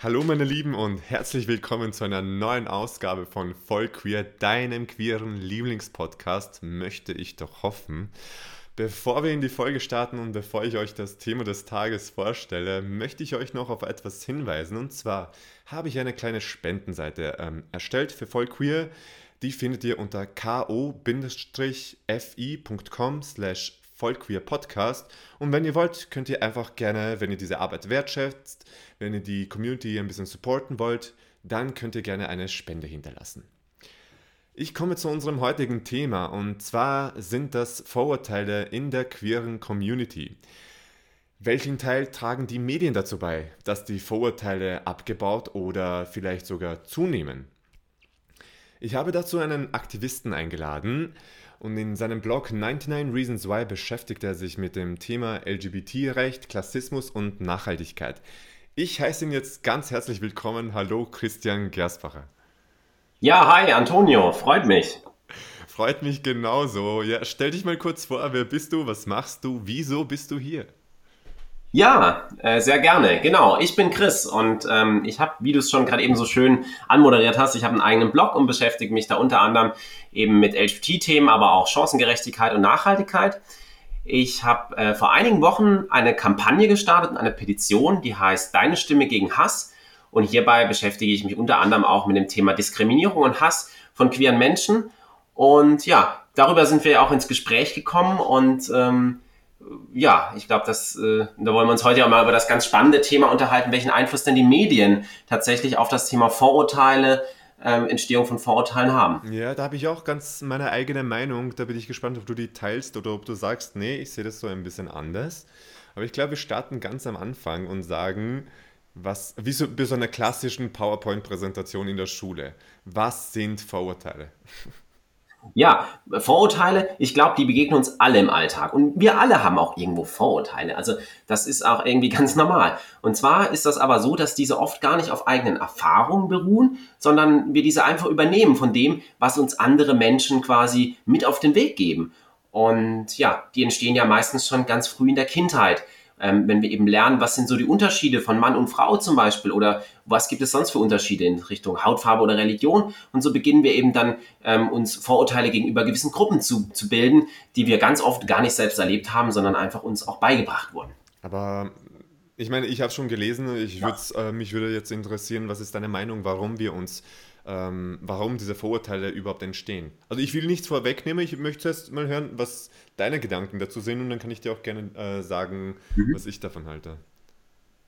Hallo meine Lieben und herzlich willkommen zu einer neuen Ausgabe von Voll Queer, deinem queeren Lieblingspodcast, möchte ich doch hoffen. Bevor wir in die Folge starten und bevor ich euch das Thema des Tages vorstelle, möchte ich euch noch auf etwas hinweisen. Und zwar habe ich eine kleine Spendenseite ähm, erstellt für Voll Queer. Die findet ihr unter ko-fi.com slash Vollqueer Podcast. Und wenn ihr wollt, könnt ihr einfach gerne, wenn ihr diese Arbeit wertschätzt, wenn ihr die Community ein bisschen supporten wollt, dann könnt ihr gerne eine Spende hinterlassen. Ich komme zu unserem heutigen Thema und zwar sind das Vorurteile in der queeren Community. Welchen Teil tragen die Medien dazu bei, dass die Vorurteile abgebaut oder vielleicht sogar zunehmen? Ich habe dazu einen Aktivisten eingeladen und in seinem Blog 99 Reasons Why beschäftigt er sich mit dem Thema LGBT-Recht, Klassismus und Nachhaltigkeit. Ich heiße ihn jetzt ganz herzlich willkommen. Hallo Christian Gersbacher. Ja, hi Antonio, freut mich. Freut mich genauso. Ja, stell dich mal kurz vor, wer bist du, was machst du, wieso bist du hier? Ja, äh, sehr gerne. Genau, ich bin Chris und ähm, ich habe, wie du es schon gerade eben so schön anmoderiert hast, ich habe einen eigenen Blog und beschäftige mich da unter anderem eben mit LGBT-Themen, aber auch Chancengerechtigkeit und Nachhaltigkeit. Ich habe äh, vor einigen Wochen eine Kampagne gestartet, eine Petition, die heißt Deine Stimme gegen Hass. Und hierbei beschäftige ich mich unter anderem auch mit dem Thema Diskriminierung und Hass von queeren Menschen. Und ja, darüber sind wir auch ins Gespräch gekommen und ähm, ja, ich glaube, äh, da wollen wir uns heute auch mal über das ganz spannende Thema unterhalten, welchen Einfluss denn die Medien tatsächlich auf das Thema Vorurteile, ähm, Entstehung von Vorurteilen haben. Ja, da habe ich auch ganz meine eigene Meinung. Da bin ich gespannt, ob du die teilst oder ob du sagst, nee, ich sehe das so ein bisschen anders. Aber ich glaube, wir starten ganz am Anfang und sagen, was, wie so bei so einer klassischen PowerPoint-Präsentation in der Schule. Was sind Vorurteile? Ja, Vorurteile, ich glaube, die begegnen uns alle im Alltag. Und wir alle haben auch irgendwo Vorurteile. Also das ist auch irgendwie ganz normal. Und zwar ist das aber so, dass diese oft gar nicht auf eigenen Erfahrungen beruhen, sondern wir diese einfach übernehmen von dem, was uns andere Menschen quasi mit auf den Weg geben. Und ja, die entstehen ja meistens schon ganz früh in der Kindheit ähm, wenn wir eben lernen, was sind so die Unterschiede von Mann und Frau zum Beispiel oder was gibt es sonst für Unterschiede in Richtung Hautfarbe oder Religion. Und so beginnen wir eben dann ähm, uns Vorurteile gegenüber gewissen Gruppen zu, zu bilden, die wir ganz oft gar nicht selbst erlebt haben, sondern einfach uns auch beigebracht wurden. Aber ich meine, ich habe schon gelesen, ich ja. äh, mich würde jetzt interessieren, was ist deine Meinung, warum wir uns ähm, warum diese Vorurteile überhaupt entstehen. Also ich will nichts vorwegnehmen, ich möchte erst mal hören, was deine Gedanken dazu sind und dann kann ich dir auch gerne äh, sagen, mhm. was ich davon halte.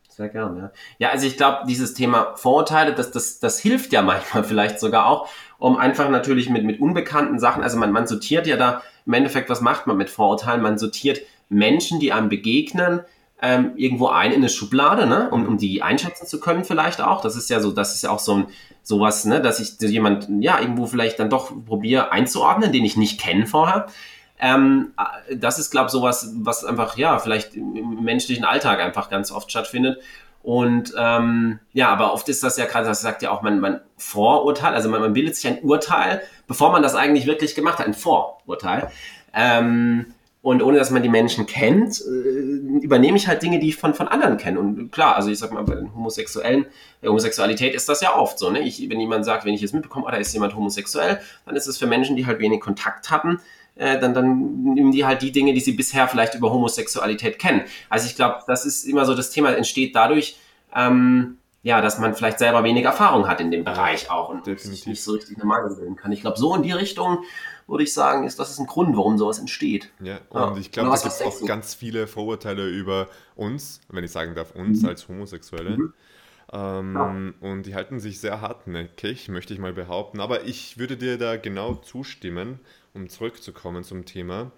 Sehr gerne. Ja, ja also ich glaube, dieses Thema Vorurteile, das, das, das hilft ja manchmal vielleicht sogar auch, um einfach natürlich mit, mit unbekannten Sachen, also man, man sortiert ja da im Endeffekt, was macht man mit Vorurteilen? Man sortiert Menschen, die einem begegnen, ähm, irgendwo ein in eine Schublade, ne? um, um die einschätzen zu können vielleicht auch. Das ist ja so, das ist ja auch so ein sowas, ne, dass ich jemand ja irgendwo vielleicht dann doch probiere einzuordnen, den ich nicht kenne vorher. Ähm, das ist, glaube ich, sowas, was einfach ja vielleicht im menschlichen Alltag einfach ganz oft stattfindet. Und ähm, ja, aber oft ist das ja gerade, das sagt ja auch man, man Vorurteil, also man, man bildet sich ein Urteil, bevor man das eigentlich wirklich gemacht hat, ein Vorurteil. Ähm, und ohne dass man die Menschen kennt, äh, übernehme ich halt Dinge, die ich von, von anderen kenne. Und klar, also ich sag mal, bei den Homosexuellen, der Homosexualität ist das ja oft so. Ne? Ich, wenn jemand sagt, wenn ich jetzt mitbekomme, oh, da ist jemand homosexuell, dann ist es für Menschen, die halt wenig Kontakt hatten, äh, dann, dann nehmen die halt die Dinge, die sie bisher vielleicht über Homosexualität kennen. Also ich glaube, das ist immer so, das Thema entsteht dadurch, ähm, ja, dass man vielleicht selber wenig Erfahrung hat in dem Bereich auch und Definitiv. nicht so richtig eine Meinung bilden kann. Ich glaube, so in die Richtung würde ich sagen, ist das ist ein Grund, warum sowas entsteht. Ja, und ja. ich glaube, es gibt auch ganz viele Vorurteile über uns, wenn ich sagen darf, uns mhm. als Homosexuelle. Mhm. Ähm, ja. Und die halten sich sehr hartnäckig, möchte ich mal behaupten. Aber ich würde dir da genau zustimmen, um zurückzukommen zum Thema.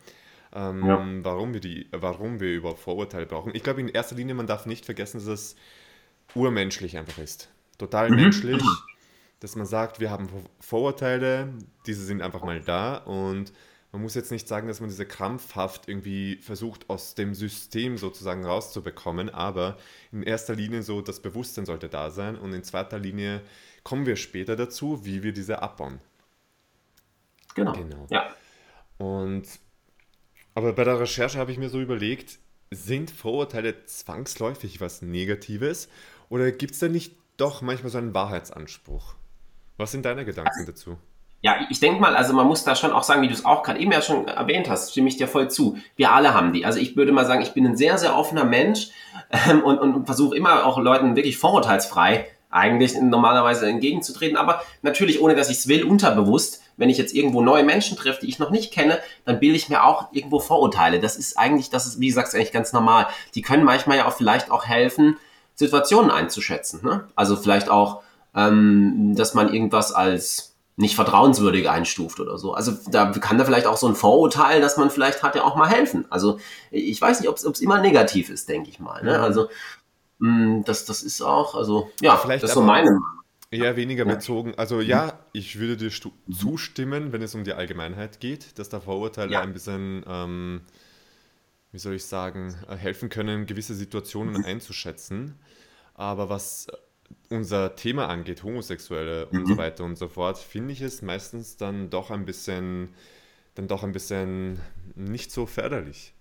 Ähm, ja. warum, wir die, warum wir über Vorurteile brauchen. Ich glaube, in erster Linie, man darf nicht vergessen, dass es urmenschlich einfach ist. Total mhm. menschlich dass man sagt, wir haben Vorurteile, diese sind einfach mal da und man muss jetzt nicht sagen, dass man diese krampfhaft irgendwie versucht, aus dem System sozusagen rauszubekommen, aber in erster Linie so das Bewusstsein sollte da sein und in zweiter Linie kommen wir später dazu, wie wir diese abbauen. Genau. genau. Ja. Und aber bei der Recherche habe ich mir so überlegt, sind Vorurteile zwangsläufig was Negatives oder gibt es da nicht doch manchmal so einen Wahrheitsanspruch. Was sind deine Gedanken also, dazu? Ja, ich denke mal, also man muss da schon auch sagen, wie du es auch gerade eben ja schon erwähnt hast, stimme ich dir voll zu. Wir alle haben die. Also ich würde mal sagen, ich bin ein sehr, sehr offener Mensch ähm, und, und versuche immer auch Leuten wirklich vorurteilsfrei eigentlich normalerweise entgegenzutreten, aber natürlich ohne, dass ich es will, unterbewusst. Wenn ich jetzt irgendwo neue Menschen treffe, die ich noch nicht kenne, dann bilde ich mir auch irgendwo Vorurteile. Das ist eigentlich, das ist, wie gesagt, eigentlich ganz normal. Die können manchmal ja auch vielleicht auch helfen, Situationen einzuschätzen. Ne? Also vielleicht auch, ähm, dass man irgendwas als nicht vertrauenswürdig einstuft oder so. Also da kann da vielleicht auch so ein Vorurteil, das man vielleicht hat, ja auch mal helfen. Also ich weiß nicht, ob es immer negativ ist, denke ich mal. Ne? Also mh, mm, das, das ist auch, also ja, vielleicht das ist so meine Meinung. Eher weniger ja. bezogen. Also ja, ich würde dir zustimmen, wenn es um die Allgemeinheit geht, dass da Vorurteile ja. ein bisschen, ähm, wie soll ich sagen, äh, helfen können, gewisse Situationen mhm. einzuschätzen. Aber was unser Thema angeht, Homosexuelle mhm. und so weiter und so fort, finde ich es meistens dann doch ein bisschen, dann doch ein bisschen nicht so förderlich.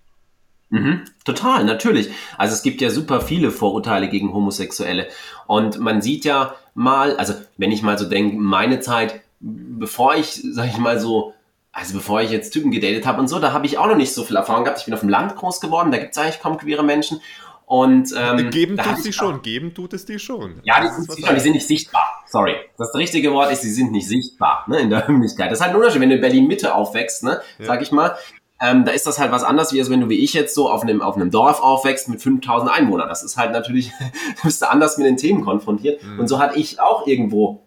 Mhm, total, natürlich. Also es gibt ja super viele Vorurteile gegen Homosexuelle. Und man sieht ja mal, also wenn ich mal so denke, meine Zeit, bevor ich, sag ich mal so, also bevor ich jetzt Typen gedatet habe und so, da habe ich auch noch nicht so viel Erfahrung gehabt. Ich bin auf dem Land groß geworden, da gibt es eigentlich kaum queere Menschen. Und, ähm, geben tut es die schon, geben tut es die schon. Ja, die sind, schon, die sind nicht sichtbar. Sorry. Das richtige Wort ist, sie sind nicht sichtbar ne, in der Öffentlichkeit. Das ist halt ein Unterschied, wenn du in Berlin-Mitte aufwächst, ne, ja. sag ich mal. Ähm, da ist das halt was anderes, wie als wenn du wie ich jetzt so auf einem, auf einem Dorf aufwächst mit 5000 Einwohnern. Das ist halt natürlich, du bist da anders mit den Themen konfrontiert. Mhm. Und so hatte ich auch irgendwo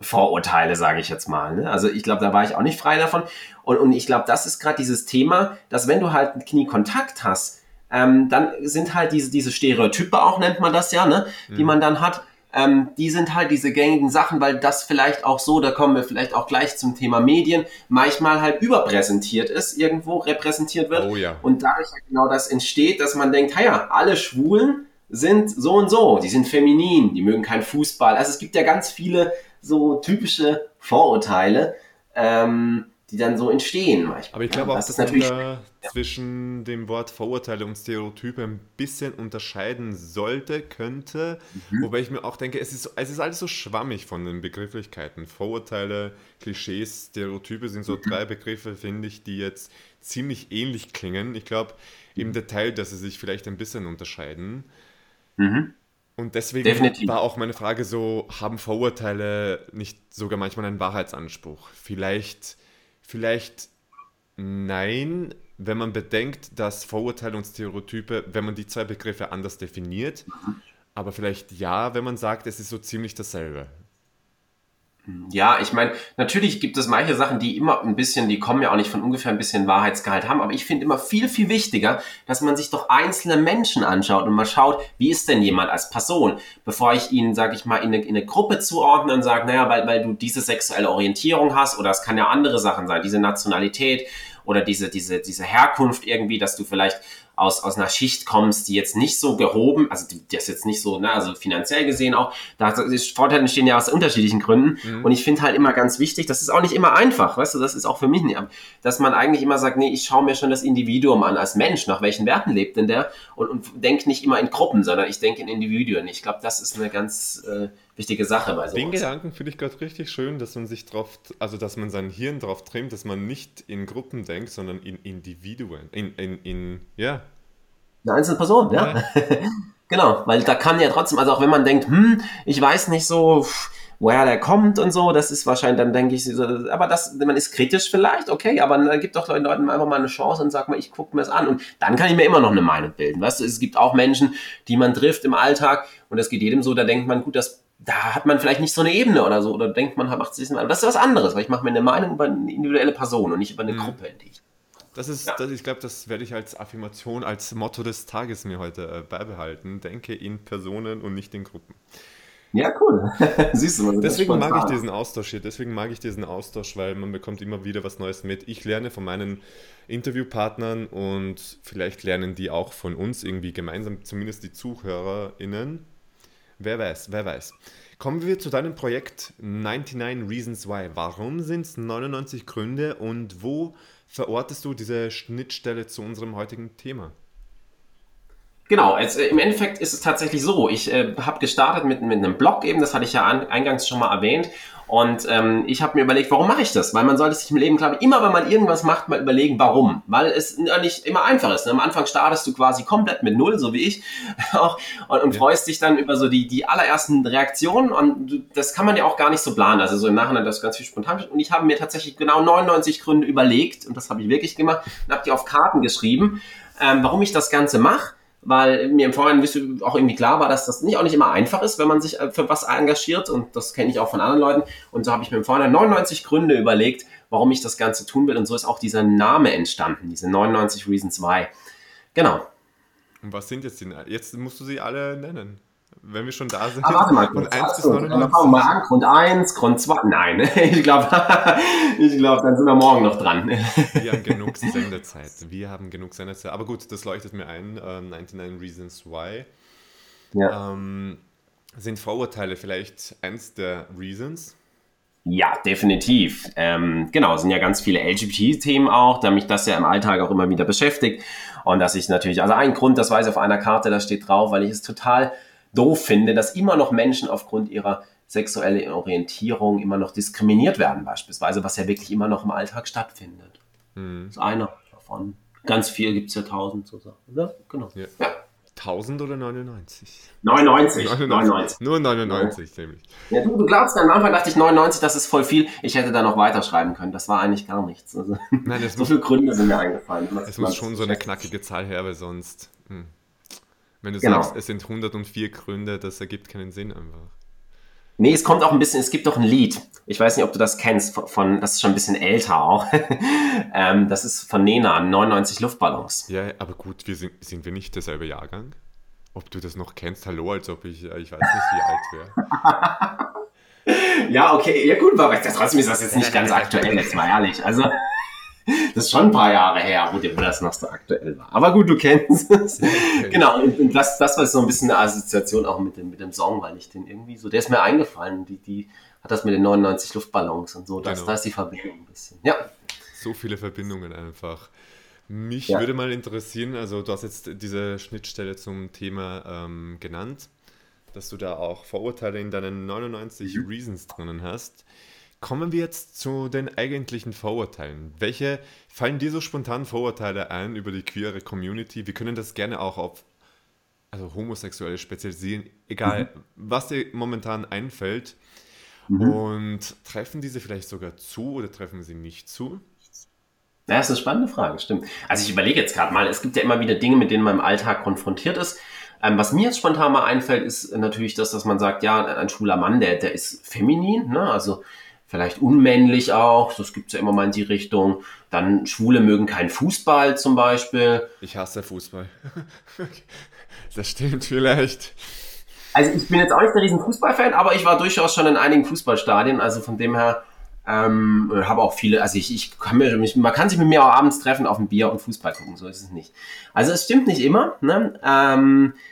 Vorurteile, sage ich jetzt mal. Ne? Also ich glaube, da war ich auch nicht frei davon. Und, und ich glaube, das ist gerade dieses Thema, dass wenn du halt Kniekontakt hast, ähm, dann sind halt diese, diese Stereotype auch, nennt man das ja, ne, mhm. die man dann hat. Ähm, die sind halt diese gängigen Sachen, weil das vielleicht auch so, da kommen wir vielleicht auch gleich zum Thema Medien, manchmal halt überpräsentiert ist, irgendwo repräsentiert wird. Oh, ja. Und dadurch halt genau das entsteht, dass man denkt, ja, alle Schwulen sind so und so, die sind feminin, die mögen keinen Fußball. Also es gibt ja ganz viele so typische Vorurteile. Ähm, die dann so entstehen manchmal. Aber ich glaube ja, auch, dass man da zwischen dem Wort Vorurteile und Stereotype ein bisschen unterscheiden sollte, könnte. Mhm. Wobei ich mir auch denke, es ist, es ist alles so schwammig von den Begrifflichkeiten. Vorurteile, Klischees, Stereotype sind so mhm. drei Begriffe, finde ich, die jetzt ziemlich ähnlich klingen. Ich glaube im mhm. Detail, dass sie sich vielleicht ein bisschen unterscheiden. Mhm. Und deswegen Definitiv. war auch meine Frage so, haben Vorurteile nicht sogar manchmal einen Wahrheitsanspruch? Vielleicht Vielleicht nein, wenn man bedenkt, dass Vorurteile und Stereotype, wenn man die zwei Begriffe anders definiert, aber vielleicht ja, wenn man sagt, es ist so ziemlich dasselbe. Ja, ich meine, natürlich gibt es manche Sachen, die immer ein bisschen, die kommen ja auch nicht von ungefähr ein bisschen Wahrheitsgehalt haben, aber ich finde immer viel, viel wichtiger, dass man sich doch einzelne Menschen anschaut und mal schaut, wie ist denn jemand als Person, bevor ich ihn, sag ich mal, in eine, in eine Gruppe zuordne und sage, naja, weil, weil du diese sexuelle Orientierung hast oder es kann ja andere Sachen sein, diese Nationalität oder diese, diese, diese Herkunft irgendwie, dass du vielleicht aus, aus einer Schicht kommst, die jetzt nicht so gehoben, also die, das jetzt nicht so, ne, also finanziell gesehen auch, da Vorteile entstehen ja aus unterschiedlichen Gründen. Mhm. Und ich finde halt immer ganz wichtig, das ist auch nicht immer einfach, weißt du, das ist auch für mich nicht, dass man eigentlich immer sagt, nee, ich schaue mir schon das Individuum an als Mensch, nach welchen Werten lebt denn der und, und denke nicht immer in Gruppen, sondern ich denke in Individuen. Ich glaube, das ist eine ganz äh, wichtige Sache bei sowas. Den Gedanken finde ich gerade richtig schön, dass man sich drauf, also dass man sein Hirn drauf trimmt, dass man nicht in Gruppen denkt, sondern in Individuen, in, in, in ja, eine einzelne Person, ja. ja. genau, weil da kann ja trotzdem, also auch wenn man denkt, hm, ich weiß nicht so, woher der kommt und so, das ist wahrscheinlich, dann denke ich, so, aber das, man ist kritisch vielleicht, okay, aber dann gibt doch Leuten einfach mal eine Chance und sag mal, ich gucke mir das an und dann kann ich mir immer noch eine Meinung bilden, weißt du, es gibt auch Menschen, die man trifft im Alltag und das geht jedem so, da denkt man, gut, das da hat man vielleicht nicht so eine Ebene oder so, oder denkt man, macht sich das ist was anderes, weil ich mache mir eine Meinung über eine individuelle Person und nicht über eine mhm. Gruppe, in die ich das ist, ja. das, ich glaube, das werde ich als Affirmation, als Motto des Tages mir heute äh, beibehalten. Denke in Personen und nicht in Gruppen. Ja, cool. Siehst du, deswegen mag ich diesen Austausch hier. Deswegen mag ich diesen Austausch, weil man bekommt immer wieder was Neues mit. Ich lerne von meinen Interviewpartnern und vielleicht lernen die auch von uns irgendwie gemeinsam, zumindest die ZuhörerInnen. Wer weiß, wer weiß. Kommen wir zu deinem Projekt 99 Reasons Why. Warum sind es 99 Gründe und wo verortest du diese Schnittstelle zu unserem heutigen Thema? Genau, äh, im Endeffekt ist es tatsächlich so. Ich äh, habe gestartet mit, mit einem Blog eben, das hatte ich ja an, eingangs schon mal erwähnt. Und ähm, ich habe mir überlegt, warum mache ich das? Weil man sollte sich im Leben, glaube ich, immer wenn man irgendwas macht, mal überlegen, warum. Weil es nicht immer einfach ist. Ne? Am Anfang startest du quasi komplett mit Null, so wie ich, auch, und, und ja. freust dich dann über so die, die allerersten Reaktionen. Und das kann man ja auch gar nicht so planen. Also so im Nachhinein das ganz viel spontan. Und ich habe mir tatsächlich genau 99 Gründe überlegt, und das habe ich wirklich gemacht, und habe die auf Karten geschrieben, ähm, warum ich das Ganze mache weil mir im Vorhinein auch irgendwie klar war, dass das nicht auch nicht immer einfach ist, wenn man sich äh, für was engagiert und das kenne ich auch von anderen Leuten und so habe ich mir im Vorhinein 99 Gründe überlegt, warum ich das Ganze tun will und so ist auch dieser Name entstanden, diese 99 Reasons Why. Genau. Und was sind jetzt die? Jetzt musst du sie alle nennen wenn wir schon da sind. Ah, warte mal, Grund 1 bis 99. Fangen wir mal an. Grund 1, Grund 2. Nein, ich glaube, ich glaub, dann sind wir morgen noch dran. wir haben genug Sendezeit. Wir haben genug Sendezeit. Aber gut, das leuchtet mir ein. Uh, 99 Reasons Why. Ja. Ähm, sind Vorurteile vielleicht eins der Reasons? Ja, definitiv. Ähm, genau, sind ja ganz viele LGBT-Themen auch, da mich das ja im Alltag auch immer wieder beschäftigt. Und dass ich natürlich, also ein Grund, das weiß ich auf einer Karte, da steht drauf, weil ich es total doof finde, dass immer noch Menschen aufgrund ihrer sexuellen Orientierung immer noch diskriminiert werden, beispielsweise, was ja wirklich immer noch im Alltag stattfindet. Mhm. Das ist einer davon. Ganz viel gibt es ja tausend so Sachen. Ja, genau. Ja. ja. 1000 oder 99? 99. 99. 99. Nur 99, ja. nämlich. Ja, du, du glaubst, am Anfang dachte ich 99, das ist voll viel. Ich hätte da noch weiterschreiben können. Das war eigentlich gar nichts. Also, Nein, so viele Gründe sind mir eingefallen. Es muss schon so eine knackige Zahl her, weil sonst. Hm. Wenn du genau. sagst, es sind 104 Gründe, das ergibt keinen Sinn einfach. Nee, es kommt auch ein bisschen, es gibt doch ein Lied. Ich weiß nicht, ob du das kennst, von, das ist schon ein bisschen älter auch. ähm, das ist von Nena, 99 Luftballons. Ja, aber gut, wir sind, sind wir nicht derselbe Jahrgang? Ob du das noch kennst? Hallo, als ob ich, ich weiß nicht, wie alt wäre. ja, okay, ja gut, aber trotzdem ist das jetzt nicht ganz aktuell, jetzt mal ehrlich. Also, das ist schon ein paar Jahre her, wo das noch so aktuell war. Aber gut, du kennst es. genau, und, das, das war so ein bisschen eine Assoziation auch mit dem, mit dem Song, weil ich den irgendwie so, der ist mir eingefallen, die, die hat das mit den 99 Luftballons und so, das, genau. da ist die Verbindung ein bisschen. Ja. So viele Verbindungen einfach. Mich ja. würde mal interessieren, also du hast jetzt diese Schnittstelle zum Thema ähm, genannt, dass du da auch Vorurteile in deinen 99 mhm. Reasons drinnen hast. Kommen wir jetzt zu den eigentlichen Vorurteilen. Welche fallen dir so spontan Vorurteile ein über die queere Community? Wir können das gerne auch auf also Homosexuelle spezialisieren, egal mhm. was dir momentan einfällt. Mhm. Und treffen diese vielleicht sogar zu oder treffen sie nicht zu? Ja, das ist eine spannende Frage, stimmt. Also ich überlege jetzt gerade mal, es gibt ja immer wieder Dinge, mit denen man im Alltag konfrontiert ist. Ähm, was mir jetzt spontan mal einfällt, ist natürlich das, dass man sagt, ja, ein schwuler Mann, der, der ist feminin, ne? also vielleicht unmännlich auch, das gibt es ja immer mal in die Richtung. Dann Schwule mögen keinen Fußball zum Beispiel. Ich hasse Fußball. das stimmt vielleicht. Also ich bin jetzt auch nicht der riesen Fußballfan, aber ich war durchaus schon in einigen Fußballstadien, also von dem her ähm, habe auch viele, also ich, ich kann mir, man kann sich mit mir auch abends treffen auf ein Bier und Fußball gucken, so ist es nicht. Also es stimmt nicht immer, ne? Ähm, äh,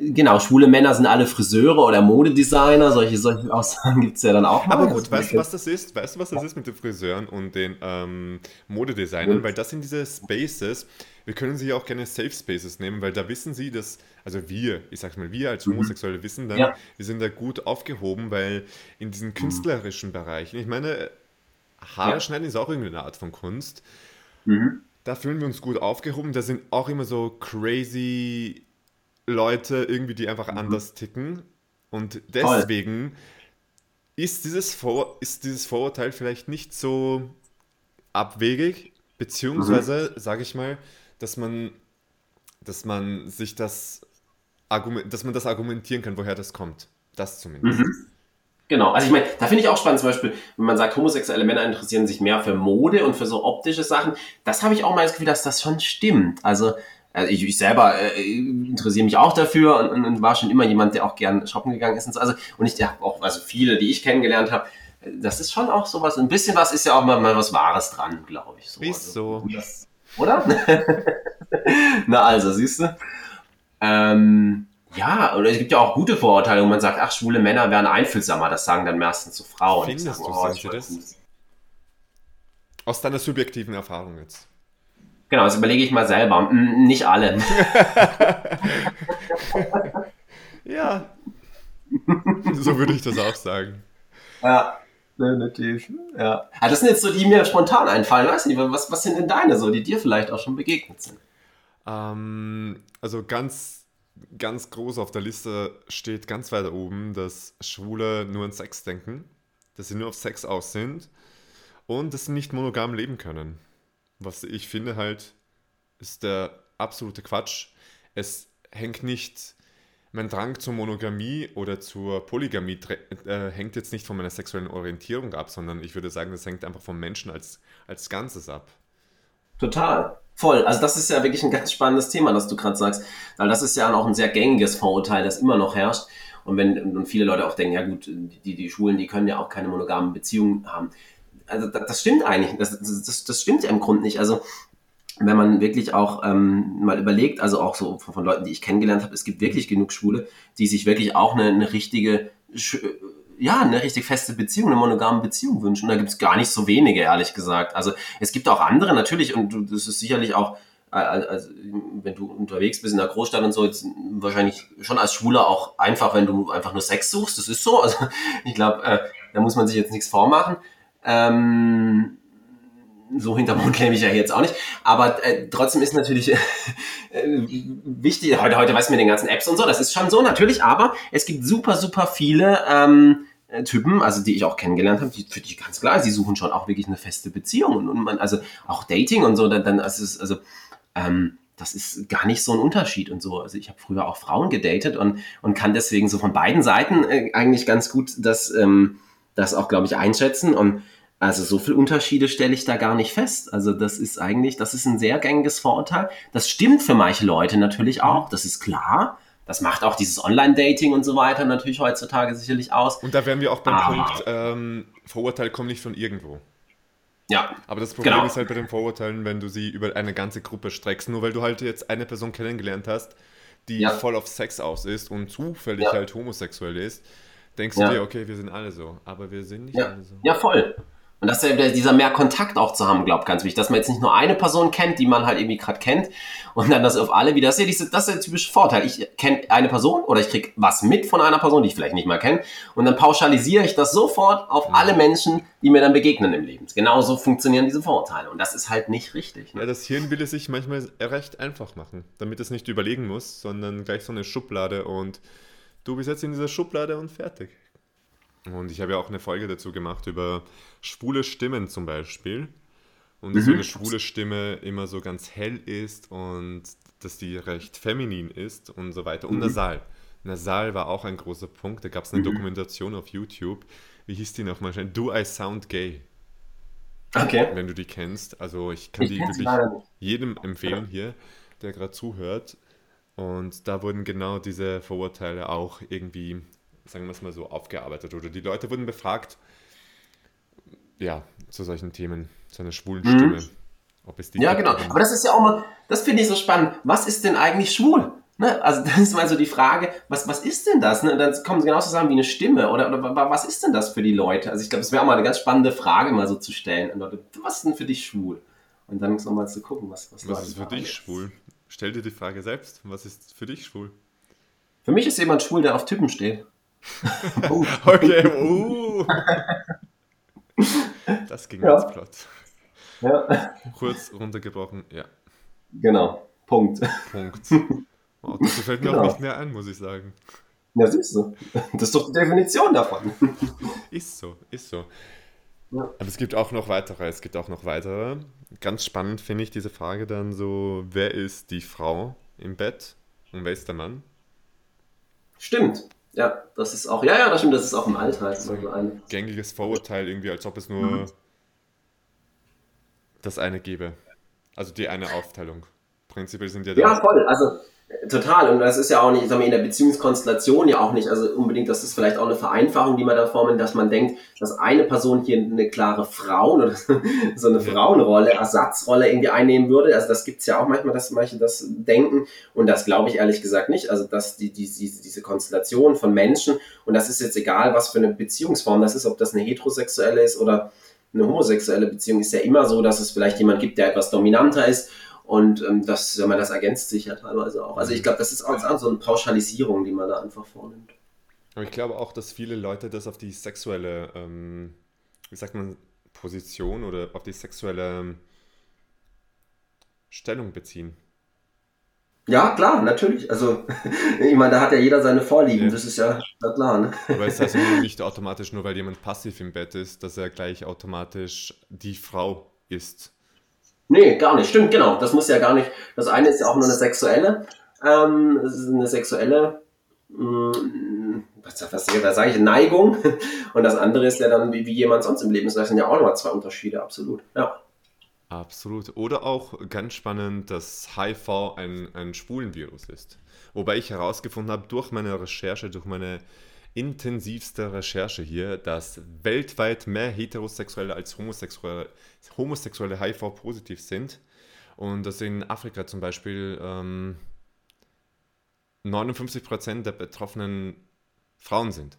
genau, schwule Männer sind alle Friseure oder Modedesigner, solche, solche Aussagen gibt es ja dann auch mal. Aber gut, weißt du, was das ist? Weißt du, was das ist mit den Friseuren und den ähm, Modedesignern? Mhm. Weil das sind diese Spaces, wir können sie ja auch gerne Safe Spaces nehmen, weil da wissen sie, dass, also wir, ich sag mal, wir als mhm. Homosexuelle wissen dann, ja. wir sind da gut aufgehoben, weil in diesen mhm. künstlerischen Bereichen, ich meine, Haare ja. schneiden ist auch irgendeine Art von Kunst. Mhm. Da fühlen wir uns gut aufgehoben. Da sind auch immer so crazy Leute irgendwie, die einfach mhm. anders ticken. Und deswegen ist dieses, Vor ist dieses Vorurteil vielleicht nicht so abwegig, beziehungsweise, mhm. sage ich mal, dass man, dass man sich das Argument, dass man das argumentieren kann, woher das kommt. Das zumindest. Mhm. Genau, also ich meine, da finde ich auch spannend, zum Beispiel, wenn man sagt, homosexuelle Männer interessieren sich mehr für Mode und für so optische Sachen, das habe ich auch mal das Gefühl, dass das schon stimmt. Also also ich, ich selber äh, interessiere mich auch dafür und, und, war schon immer jemand, der auch gern shoppen gegangen ist und so. Also, und ich habe auch, also viele, die ich kennengelernt habe, das ist schon auch sowas, ein bisschen was ist ja auch mal, mal was Wahres dran, glaube ich. So. Ist so. Das, oder? Na also, siehst du? Ähm, ja, oder es gibt ja auch gute Vorurteile, wo man sagt, ach, schwule Männer wären einfühlsamer, das sagen dann meistens zu Frauen. Findest du, oh, das? Aus deiner subjektiven Erfahrung jetzt? Genau, das überlege ich mal selber. Nicht alle. ja. So würde ich das auch sagen. Ja, definitiv. Ja. Ah, das sind jetzt so die, die mir spontan einfallen. Weiß nicht, was, was sind denn deine so, die dir vielleicht auch schon begegnet sind? Ähm, also ganz, ganz groß auf der Liste steht ganz weit oben, dass Schwule nur an Sex denken, dass sie nur auf Sex aus sind und dass sie nicht monogam leben können. Was ich finde halt, ist der absolute Quatsch. Es hängt nicht, mein Drang zur Monogamie oder zur Polygamie äh, hängt jetzt nicht von meiner sexuellen Orientierung ab, sondern ich würde sagen, das hängt einfach vom Menschen als, als Ganzes ab. Total. Voll. Also das ist ja wirklich ein ganz spannendes Thema, das du gerade sagst, weil das ist ja auch ein sehr gängiges Vorurteil, das immer noch herrscht. Und wenn und viele Leute auch denken, ja gut, die, die Schulen, die können ja auch keine monogamen Beziehungen haben. Also das, stimmt eigentlich, das, das, das stimmt ja im Grunde nicht. Also wenn man wirklich auch ähm, mal überlegt, also auch so von, von Leuten, die ich kennengelernt habe, es gibt wirklich genug Schwule, die sich wirklich auch eine, eine richtige ja, eine richtig feste Beziehung, eine monogame Beziehung wünschen. Und da gibt es gar nicht so wenige, ehrlich gesagt. Also es gibt auch andere natürlich, und das ist sicherlich auch, äh, also, wenn du unterwegs bist in der Großstadt und so, jetzt wahrscheinlich schon als Schwuler auch einfach, wenn du einfach nur Sex suchst. Das ist so. Also ich glaube, äh, da muss man sich jetzt nichts vormachen. Ähm, so hinterm Mond klemme ich ja jetzt auch nicht. Aber äh, trotzdem ist natürlich äh, wichtig, heute, heute weiß man den ganzen Apps und so, das ist schon so natürlich, aber es gibt super, super viele ähm, äh, Typen, also die ich auch kennengelernt habe, die für die ganz klar, sie suchen schon auch wirklich eine feste Beziehung und, und man, also auch Dating und so, dann, dann also, also ähm, das ist gar nicht so ein Unterschied und so. Also ich habe früher auch Frauen gedatet und, und kann deswegen so von beiden Seiten äh, eigentlich ganz gut das, ähm, das auch, glaube ich, einschätzen. Und also so viele Unterschiede stelle ich da gar nicht fest. Also das ist eigentlich, das ist ein sehr gängiges Vorurteil. Das stimmt für manche Leute natürlich auch, das ist klar. Das macht auch dieses Online-Dating und so weiter natürlich heutzutage sicherlich aus. Und da wären wir auch beim ah. Punkt, ähm, Vorurteile kommen nicht von irgendwo. Ja. Aber das Problem genau. ist halt bei den Vorurteilen, wenn du sie über eine ganze Gruppe streckst, nur weil du halt jetzt eine Person kennengelernt hast, die ja. voll auf Sex aus ist und zufällig ja. halt homosexuell ist, denkst du dir, okay, wir sind alle so, aber wir sind nicht alle so. Ja, voll. Und das ist ja dieser mehr Kontakt auch zu haben, glaubt ganz wichtig, dass man jetzt nicht nur eine Person kennt, die man halt irgendwie gerade kennt und dann das auf alle wieder. Das ist ja, diese, das ist der typische Vorteil. Ich kenne eine Person oder ich krieg was mit von einer Person, die ich vielleicht nicht mal kenne und dann pauschalisiere ich das sofort auf alle Menschen, die mir dann begegnen im Leben. Genauso funktionieren diese Vorurteile und das ist halt nicht richtig. Ne? Ja, das Hirn will es sich manchmal recht einfach machen, damit es nicht überlegen muss, sondern gleich so eine Schublade und du bist jetzt in dieser Schublade und fertig. Und ich habe ja auch eine Folge dazu gemacht über schwule Stimmen zum Beispiel. Und dass mhm. so eine schwule Stimme immer so ganz hell ist und dass die recht feminin ist und so weiter. Und mhm. nasal. Nasal war auch ein großer Punkt. Da gab es eine mhm. Dokumentation auf YouTube. Wie hieß die nochmal? Do I Sound Gay? Okay. Wenn du die kennst. Also ich kann ich die wirklich jedem empfehlen hier, der gerade zuhört. Und da wurden genau diese Vorurteile auch irgendwie sagen wir es mal so, aufgearbeitet oder die Leute wurden befragt, ja, zu solchen Themen, zu einer schwulen mhm. Stimme. Ob es die ja, genau. Aber das ist ja auch mal, das finde ich so spannend. Was ist denn eigentlich schwul? Ne? Also das ist mal so die Frage, was, was ist denn das? Ne? Dann kommen sie genauso sagen wie eine Stimme oder, oder was ist denn das für die Leute? Also ich glaube, es wäre auch mal eine ganz spannende Frage mal so zu stellen. Leute, was ist denn für dich schwul? Und dann mal zu gucken, was was, was ist für dich schwul? Stell dir die Frage selbst, was ist für dich schwul? Für mich ist jemand schwul, der auf Typen steht. okay, uh. Das ging ja. Plot. Ja. Kurz runtergebrochen, ja. Genau, Punkt. Punkt. Oh, das fällt mir genau. auch nicht mehr ein, muss ich sagen. Ja, siehst du. Das ist doch die Definition davon. Ist so, ist so. Ja. Aber es gibt auch noch weitere, es gibt auch noch weitere. Ganz spannend finde ich diese Frage dann so, wer ist die Frau im Bett und wer ist der Mann? Stimmt. Ja, das ist auch, ja, ja, das stimmt, das ist auch im Alltag so ein gängiges Vorurteil irgendwie, als ob es nur mhm. das eine gäbe. Also die eine Aufteilung. Prinzipiell sind ja Ja, voll. Also Total, und das ist ja auch nicht, sagen wir, in der Beziehungskonstellation ja auch nicht, also unbedingt, das ist vielleicht auch eine Vereinfachung, die man da formen, dass man denkt, dass eine Person hier eine klare Frauen- oder so eine Frauenrolle, Ersatzrolle irgendwie einnehmen würde. Also das gibt's ja auch manchmal, dass manche das denken und das glaube ich ehrlich gesagt nicht. Also dass die, die, diese, diese Konstellation von Menschen und das ist jetzt egal, was für eine Beziehungsform das ist, ob das eine heterosexuelle ist oder eine homosexuelle Beziehung, ist ja immer so, dass es vielleicht jemand gibt, der etwas dominanter ist Und ähm, das, ja, das ergänzt sich ja teilweise auch. Also ich glaube, das ist auch so eine Pauschalisierung, die man da einfach vornimmt. Aber ich glaube auch, dass viele Leute das auf die sexuelle, ähm, wie sagt man, Position oder auf die sexuelle ähm, Stellung beziehen. Ja, klar, natürlich. Also, ich meine, da hat ja jeder seine Vorlieben, ja. das ist ja klar. Ne? Aber es heißt nicht automatisch, nur weil jemand passiv im Bett ist, dass er gleich automatisch die Frau ist. Nee, gar nicht. Stimmt, genau. Das muss ja gar nicht. Das eine ist ja auch nur eine sexuelle, ähm, eine sexuelle, mh, mm, was, was, was sage ich, Neigung. Und das andere ist ja dann, wie, wie jemand sonst im Leben ist. Das sind ja auch nochmal zwei Unterschiede, absolut. Ja. Absolut. Oder auch ganz spannend, dass HIV ein, ein Schwulenvirus ist. Wobei ich herausgefunden habe durch meine Recherche, durch meine intensivste Recherche hier, dass weltweit mehr Heterosexuelle als Homosexuelle, Homosexuelle HIV-positiv sind. Und dass in Afrika zum Beispiel ähm, 59% der Betroffenen Frauen sind.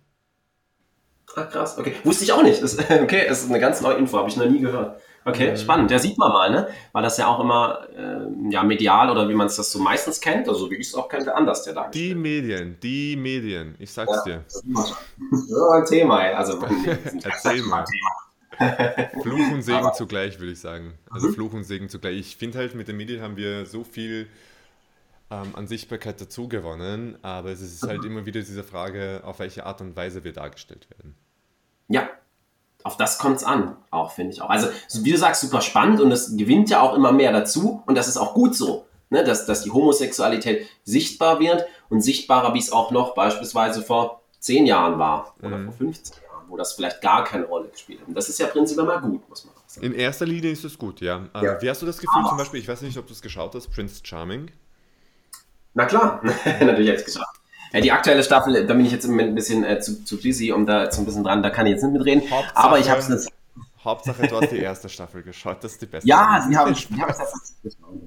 Ach krass, okay. Wusste ich auch nicht. Das, okay, es ist eine ganz neue Info, habe ich noch nie gehört. Okay, mhm. spannend. Ja, sieht man mal, ne? Weil das ja auch immer äh, ja, medial oder wie man es das so meistens kennt, also wie ich es auch kenne, anders der dargestellt. Die Medien, die Medien, ich sag's ja, dir. Ist ein Thema, also Erzähl mal. Fluch und Segen Aber, zugleich, würde ich sagen. Also mhm. Fluch und Segen zugleich. Ich finde halt, mit den Medien haben wir so viel ähm, an Sichtbarkeit dazu gewonnen, aber es ist halt mhm. immer wieder diese Frage, auf welche Art und Weise wir dargestellt werden. Ja, auf das kommt es an, auch finde ich auch. Also, wie du sagst, super spannend und es gewinnt ja auch immer mehr dazu und das ist auch gut so, ne? dass, dass die Homosexualität sichtbar wird und sichtbarer, wie es auch noch beispielsweise vor zehn Jahren war oder mhm. vor 15 Jahren, wo das vielleicht gar keine Rolle gespielt hat. Und das ist ja prinzipiell mal gut, muss man auch sagen. In erster Linie ist es gut, ja. Äh, ja. Wie hast du das Gefühl, Aber. zum Beispiel, ich weiß nicht, ob du es geschaut hast, Prince Charming? Na klar, natürlich jetzt geschaut. Ja, die aktuelle Staffel, da bin ich jetzt im Moment ein bisschen äh, zu, zu busy, um da jetzt ein bisschen dran, da kann ich jetzt nicht mitreden. Hauptsache, aber ich habe es Hauptsache, du hast die erste Staffel geschaut, das ist die beste. Ja, die habe ich, die hab ich geschaut.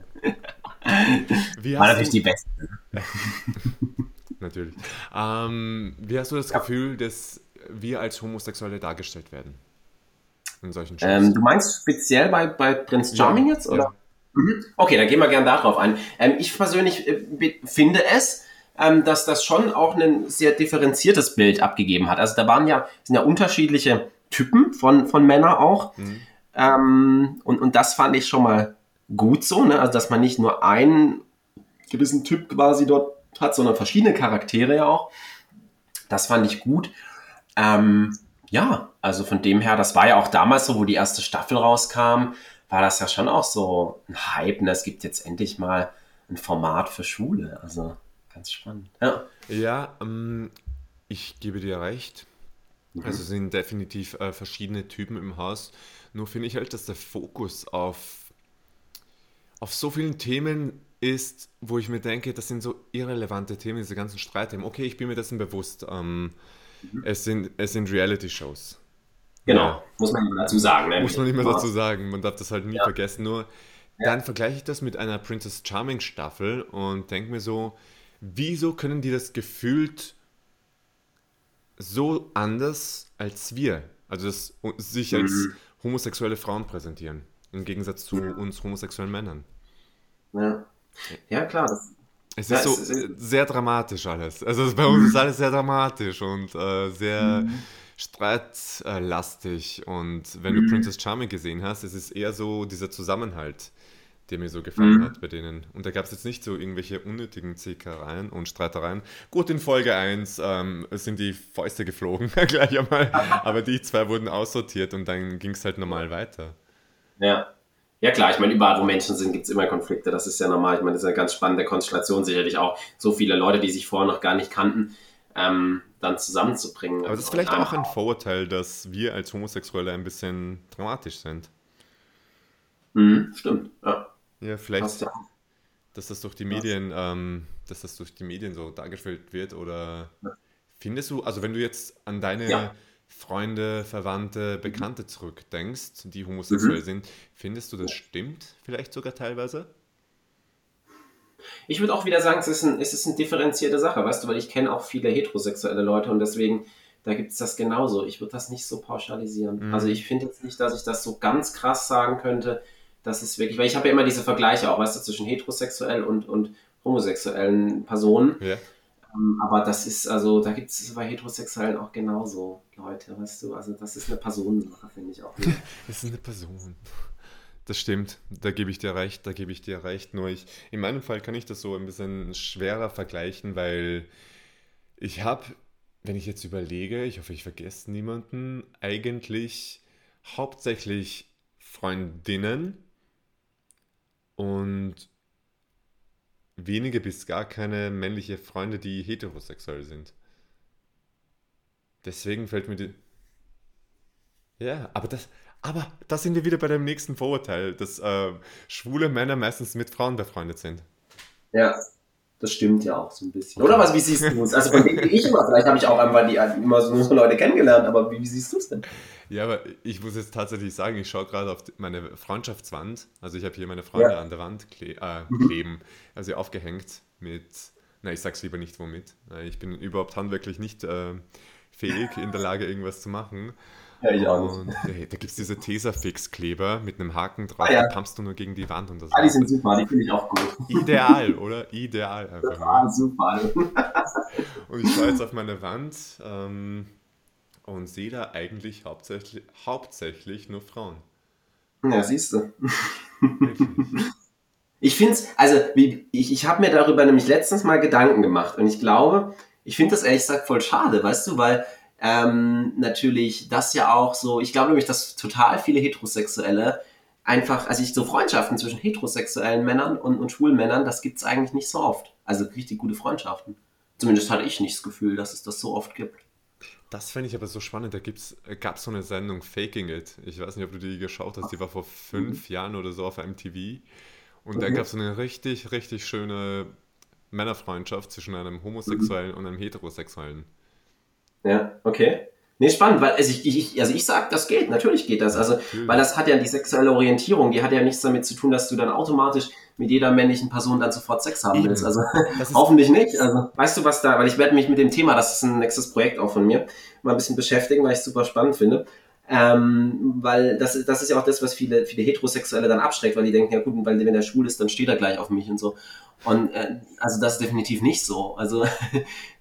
Wie War natürlich die beste. natürlich. Ähm, wie hast du das Gefühl, dass wir als Homosexuelle dargestellt werden? In solchen Shows? Ähm, du meinst speziell bei, bei Prince Charming ja, jetzt? Oder? Mhm. Okay, dann gehen wir gerne darauf ein. Ähm, ich persönlich äh, finde es, ähm, dass das schon auch ein sehr differenziertes Bild abgegeben hat. Also da waren ja, sind ja unterschiedliche Typen von, von Männern auch. Mhm. Ähm, und, und das fand ich schon mal gut so, ne? also dass man nicht nur einen gewissen Typ quasi dort hat, sondern verschiedene Charaktere ja auch. Das fand ich gut. Ähm, ja, also von dem her, das war ja auch damals so, wo die erste Staffel rauskam, war das ja schon auch so ein Hype. Ne? Es gibt jetzt endlich mal ein Format für Schule. Also ganz spannend. Ja, ja ähm, ich gebe dir recht. Mhm. Also sind definitiv äh, verschiedene Typen im Haus. Nur finde ich halt, dass der Fokus auf, auf so vielen Themen ist, wo ich mir denke, das sind so irrelevante Themen, diese ganzen Streitthemen. Okay, ich bin mir dessen bewusst. Ähm, mhm. es, sind, es sind Reality-Shows. Genau, ja. muss man immer dazu sagen. Ne? Muss man immer dazu sagen, man darf das halt nie ja. vergessen. Nur ja. dann vergleiche ich das mit einer Princess Charming Staffel und denke mir so, wieso können die das gefühlt so anders als wir? Also das, sich als mhm. homosexuelle Frauen präsentieren, im Gegensatz zu uns homosexuellen Männern. Ja, ja klar. Das, es ist so ist, sehr dramatisch alles. Also bei uns ist alles sehr dramatisch und äh, sehr mhm. Streitlastig. Und wenn du mhm. Princess Charming gesehen hast, es ist eher so dieser Zusammenhalt der mir so gefallen mhm. hat bei denen. Und da gab es jetzt nicht so irgendwelche unnötigen Zickereien und Streitereien. Gut, in Folge 1 ähm, sind die Fäuste geflogen, gleich einmal. Aber die zwei wurden aussortiert und dann ging es halt normal weiter. Ja. Ja klar, ich meine, überall wo Menschen sind, gibt es immer Konflikte. Das ist ja normal. Ich meine, das ist eine ganz spannende Konstellation, sicherlich auch so viele Leute, die sich vorher noch gar nicht kannten, ähm, dann zusammenzubringen. Aber das ist vielleicht auch ein Vorurteil, dass wir als Homosexuelle ein bisschen dramatisch sind. Mhm, stimmt, ja. Ja, vielleicht, ja. dass das durch die Medien, ähm, dass das durch die Medien so dargestellt wird oder ja. findest du, also wenn du jetzt an deine ja. Freunde, Verwandte, mhm. Bekannte mhm. zurückdenkst, die homosexuell mhm. sind, findest du, das stimmt vielleicht sogar teilweise? Ich würde auch wieder sagen, es ist, ein, es ist eine differenzierte Sache, weißt du, weil ich kenne auch viele heterosexuelle Leute und deswegen, da gibt es das genauso. Ich würde das nicht so pauschalisieren. Mhm. Also ich finde jetzt nicht, dass ich das so ganz krass sagen könnte, Das ist wirklich, weil ich habe ja immer diese Vergleiche auch, weißt du, zwischen heterosexuell und, und homosexuellen Personen. Ja. Ähm, aber das ist, also, da gibt es bei Heterosexuellen auch genauso Leute, weißt du, also das ist eine Personensache, finde ich auch. Es ist eine Person. Das stimmt, da gebe ich dir recht, da gebe ich dir recht. Nur ich, in meinem Fall kann ich das so ein bisschen schwerer vergleichen, weil ich habe, wenn ich jetzt überlege, ich hoffe, ich vergesse niemanden, eigentlich hauptsächlich Freundinnen und wenige bis gar keine männliche Freunde, die heterosexuell sind. Deswegen fällt mir die. Ja, aber das, aber da sind wir wieder bei dem nächsten Vorurteil, dass äh, schwule Männer meistens mit Frauen befreundet sind. Ja, das stimmt ja auch so ein bisschen. Oder was, wie siehst du es? Also von denen ich immer, vielleicht habe ich auch einmal die, immer so Leute kennengelernt, aber wie, wie siehst du es denn? Ja, aber ich muss jetzt tatsächlich sagen, ich schaue gerade auf meine Freundschaftswand. Also ich habe hier meine Freunde ja. an der Wand kle äh, mhm. kleben, also aufgehängt mit, na ich sag's lieber nicht womit. Ich bin überhaupt handwerklich nicht äh, fähig, in der Lage irgendwas zu machen. Ja, ich auch nicht. Und, hey, da gibt es diese Tesafix-Kleber mit einem Haken drauf, ah, ja. die pumpst du nur gegen die Wand. Und das ah, die sind super, die finde ich auch gut. Ideal, oder? Ideal. Einfach das war super. und ich schaue jetzt auf meine Wand ähm, und sehe da eigentlich hauptsächlich, hauptsächlich nur Frauen. Ja, siehst du. ich finde es, also ich, ich habe mir darüber nämlich letztens mal Gedanken gemacht und ich glaube, ich finde das ehrlich gesagt voll schade, weißt du, weil ähm, natürlich das ja auch so, ich glaube nämlich, dass total viele Heterosexuelle einfach, also ich so Freundschaften zwischen heterosexuellen Männern und, und schwulen Männern, das gibt es eigentlich nicht so oft. Also richtig gute Freundschaften. Zumindest hatte ich nicht das Gefühl, dass es das so oft gibt. Das fände ich aber so spannend. Da gab es so eine Sendung Faking It. Ich weiß nicht, ob du die geschaut hast. Die war vor fünf mhm. Jahren oder so auf MTV. Und mhm. da gab es so eine richtig, richtig schöne Männerfreundschaft zwischen einem Homosexuellen mhm. und einem Heterosexuellen. Ja, okay. Nee, spannend, weil also ich, ich, also ich sag, das geht, natürlich geht das. Also, weil das hat ja die sexuelle Orientierung, die hat ja nichts damit zu tun, dass du dann automatisch mit jeder männlichen Person dann sofort Sex haben willst. Also hoffentlich nicht. Also, weißt du, was da, weil ich werde mich mit dem Thema, das ist ein nächstes Projekt auch von mir, mal ein bisschen beschäftigen, weil ich es super spannend finde. Ähm, weil das, das ist ja auch das, was viele, viele Heterosexuelle dann abschreckt, weil die denken, ja gut, weil wenn der schwul ist, dann steht er gleich auf mich und so. Und äh, also das ist definitiv nicht so. Also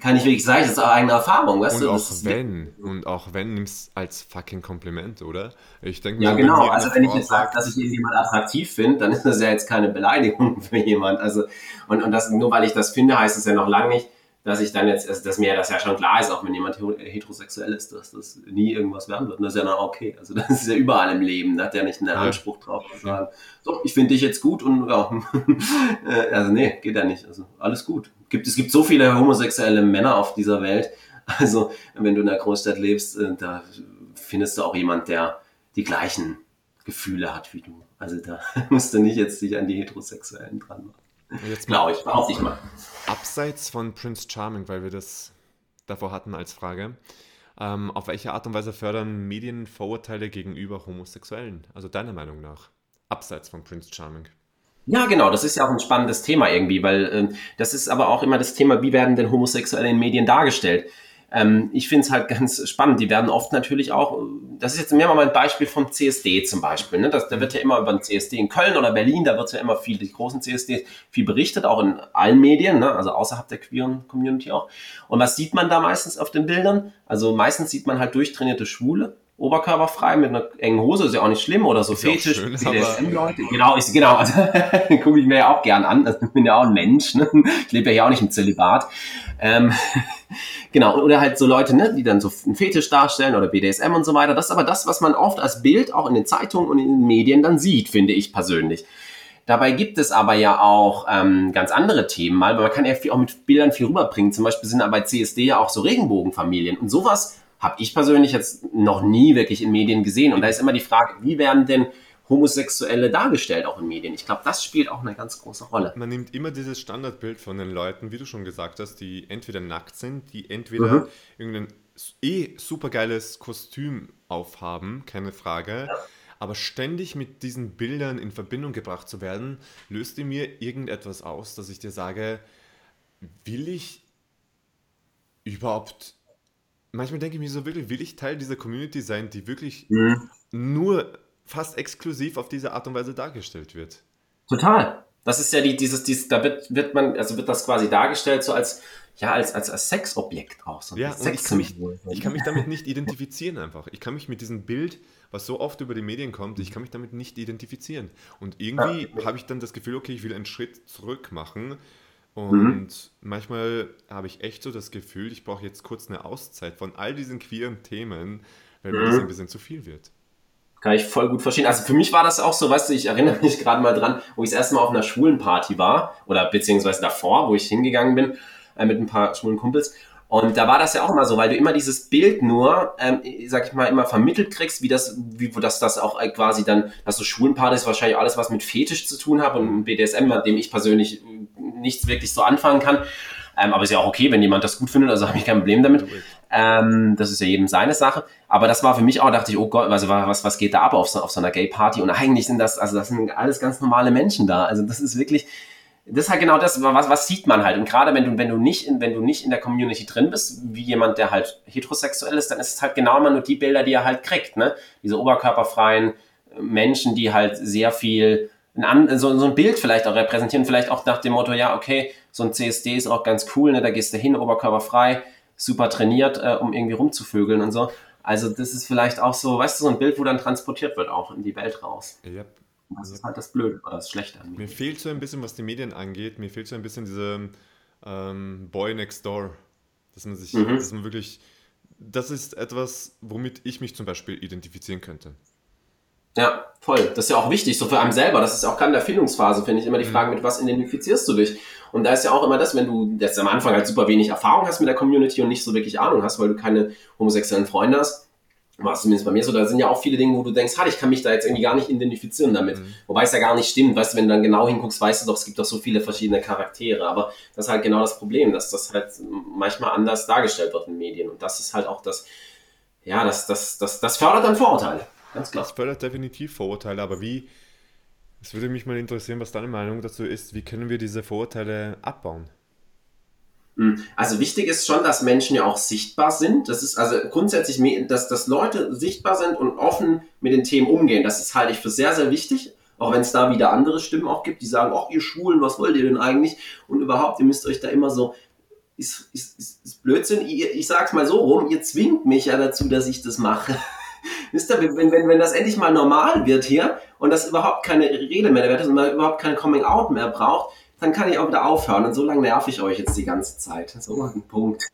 kann ich wirklich sagen, das ist auch eigene Erfahrung, weißt und du? Auch wenn, und auch wenn, nimmst als fucking Kompliment, oder? Ich denke Ja, genau. Also wenn ich jetzt sage, dass ich irgendjemand attraktiv finde, dann ist das ja jetzt keine Beleidigung für jemand. Also, und, und das, nur weil ich das finde, heißt es ja noch lange nicht, dass ich dann jetzt, also dass mir das ja schon klar ist, auch wenn jemand heterosexuell ist, dass das nie irgendwas werden wird. Und das ist ja dann okay. Also das ist ja überall im Leben. Da hat ja nicht einen Anspruch drauf zu sagen, so, ich finde dich jetzt gut und ja, äh, also nee, geht ja nicht. Also alles gut. Gibt, es gibt so viele homosexuelle Männer auf dieser Welt. Also wenn du in der Großstadt lebst, äh, da findest du auch jemand, der die gleichen Gefühle hat wie du. Also da musst du nicht jetzt dich an die Heterosexuellen dran machen. Jetzt Glaube ich, behaupte ich mal. Abseits von Prince Charming, weil wir das davor hatten als Frage, ähm, auf welche Art und Weise fördern Medien Vorurteile gegenüber Homosexuellen? Also deiner Meinung nach? Abseits von Prince Charming. Ja, genau, das ist ja auch ein spannendes Thema irgendwie, weil äh, das ist aber auch immer das Thema, wie werden denn Homosexuelle in Medien dargestellt? Ähm, ich finde es halt ganz spannend. Die werden oft natürlich auch, das ist jetzt mehr mal ein Beispiel vom CSD zum Beispiel. Ne? Das, da wird ja immer über den CSD in Köln oder Berlin, da wird ja immer viel, die großen CSDs, viel berichtet, auch in allen Medien, ne? also außerhalb der queeren Community auch. Und was sieht man da meistens auf den Bildern? Also meistens sieht man halt durchtrainierte Schwule oberkörperfrei mit einer engen Hose, ist ja auch nicht schlimm oder so ist Fetisch, BDSM-Leute. Genau, ich, genau, also gucke ich mir ja auch gern an. Also, ich bin ja auch ein Mensch, ne? Ich lebe ja hier auch nicht im Zölibat. Ähm, genau, oder halt so Leute, ne, die dann so einen Fetisch darstellen oder BDSM und so weiter. Das ist aber das, was man oft als Bild auch in den Zeitungen und in den Medien dann sieht, finde ich persönlich. Dabei gibt es aber ja auch ähm, ganz andere Themen, mal, man kann ja viel, auch mit Bildern viel rüberbringen. Zum Beispiel sind aber bei CSD ja auch so Regenbogenfamilien und sowas habe ich persönlich jetzt noch nie wirklich in Medien gesehen. Und da ist immer die Frage, wie werden denn Homosexuelle dargestellt, auch in Medien. Ich glaube, das spielt auch eine ganz große Rolle. Man nimmt immer dieses Standardbild von den Leuten, wie du schon gesagt hast, die entweder nackt sind, die entweder mhm. irgendein eh supergeiles Kostüm aufhaben, keine Frage. Ja. Aber ständig mit diesen Bildern in Verbindung gebracht zu werden, löst in mir irgendetwas aus, dass ich dir sage, will ich überhaupt manchmal denke ich mir so wirklich, will ich Teil dieser Community sein, die wirklich mhm. nur fast exklusiv auf diese Art und Weise dargestellt wird. Total. Das ist ja die, dieses, dieses, da wird, wird man, also wird das quasi dargestellt so als, ja, als, als, als Sexobjekt auch. So ja, und ich kann, mich, ich kann mich damit nicht identifizieren einfach. Ich kann mich mit diesem Bild, was so oft über die Medien kommt, ich kann mich damit nicht identifizieren. Und irgendwie ja. habe ich dann das Gefühl, okay, ich will einen Schritt zurück machen. Und mhm. manchmal habe ich echt so das Gefühl, ich brauche jetzt kurz eine Auszeit von all diesen queeren Themen, weil mhm. mir das mhm. ein bisschen zu viel wird. Kann ich voll gut verstehen. Also für mich war das auch so, weißt du, ich erinnere mich gerade mal dran, wo ich das erste Mal auf einer schwulen Party war, oder beziehungsweise davor, wo ich hingegangen bin, äh, mit ein paar schwulen Kumpels. Und da war das ja auch immer so, weil du immer dieses Bild nur, ähm, sag ich mal, immer vermittelt kriegst, wie das, wie dass das auch äh, quasi dann, dass so Schwulenpartys wahrscheinlich alles, was mit Fetisch zu tun hat und BDSM, mit dem ich persönlich nichts wirklich so anfangen kann. Ähm, aber ist ja auch okay, wenn jemand das gut findet, also habe ich kein Problem damit. Ähm, das ist ja jedem seine Sache. Aber das war für mich auch, dachte ich, oh Gott, also was, was geht da ab auf so, auf so einer Gay-Party? Und eigentlich sind das, also das sind alles ganz normale Menschen da. Also das ist wirklich, das ist halt genau das, was, was sieht man halt. Und gerade wenn du, wenn du nicht in, wenn du nicht in der Community drin bist, wie jemand, der halt heterosexuell ist, dann ist es halt genau immer nur die Bilder, die er halt kriegt, ne? Diese oberkörperfreien Menschen, die halt sehr viel ein, so, so ein Bild vielleicht auch repräsentieren, vielleicht auch nach dem Motto, ja, okay, so ein CSD ist auch ganz cool, ne, da gehst du hin, oberkörperfrei, super trainiert, äh, um irgendwie rumzuvögeln und so. Also das ist vielleicht auch so, weißt du, so ein Bild, wo dann transportiert wird auch in die Welt raus. Yep. Das ist halt das Blöde oder das Schlechte an mir. Mir fehlt so ein bisschen, was die Medien angeht, mir fehlt so ein bisschen diese ähm, Boy Next Door. Dass man sich, mhm. dass man wirklich, das ist etwas, womit ich mich zum Beispiel identifizieren könnte. Ja, voll. Das ist ja auch wichtig, so für einen selber. Das ist auch gerade in der Findungsphase, finde ich, immer die mhm. Frage, mit was identifizierst du dich? Und da ist ja auch immer das, wenn du jetzt am Anfang halt super wenig Erfahrung hast mit der Community und nicht so wirklich Ahnung hast, weil du keine homosexuellen Freunde hast, war es zumindest bei mir so, da sind ja auch viele Dinge, wo du denkst, ich kann mich da jetzt irgendwie gar nicht identifizieren damit. Mhm. Wobei es ja gar nicht stimmt, weißt du, wenn du dann genau hinguckst, weißt du doch, es gibt doch so viele verschiedene Charaktere. Aber das ist halt genau das Problem, dass das halt manchmal anders dargestellt wird in Medien. Und das ist halt auch das, ja, das, das, das, das fördert dann Vorurteile. Ganz klar. Das fördert definitiv Vorurteile, aber wie, es würde mich mal interessieren, was deine Meinung dazu ist, wie können wir diese Vorurteile abbauen? Hm, also wichtig ist schon, dass Menschen ja auch sichtbar sind. Das ist also grundsätzlich, dass, dass Leute sichtbar sind und offen mit den Themen umgehen. Das ist halte ich für sehr, sehr wichtig. Auch wenn es da wieder andere Stimmen auch gibt, die sagen, ach ihr Schwulen, was wollt ihr denn eigentlich? Und überhaupt, ihr müsst euch da immer so, ist, ist, ist, ist Blödsinn. Ich, ich sag's mal so rum, ihr zwingt mich ja dazu, dass ich das mache. Wisst ihr, wenn, wenn, wenn das endlich mal normal wird hier und das überhaupt keine Rede mehr ist und man überhaupt kein Coming-out mehr braucht, dann kann ich auch wieder aufhören. Und so lange nerv ich euch jetzt die ganze Zeit. So ein Punkt.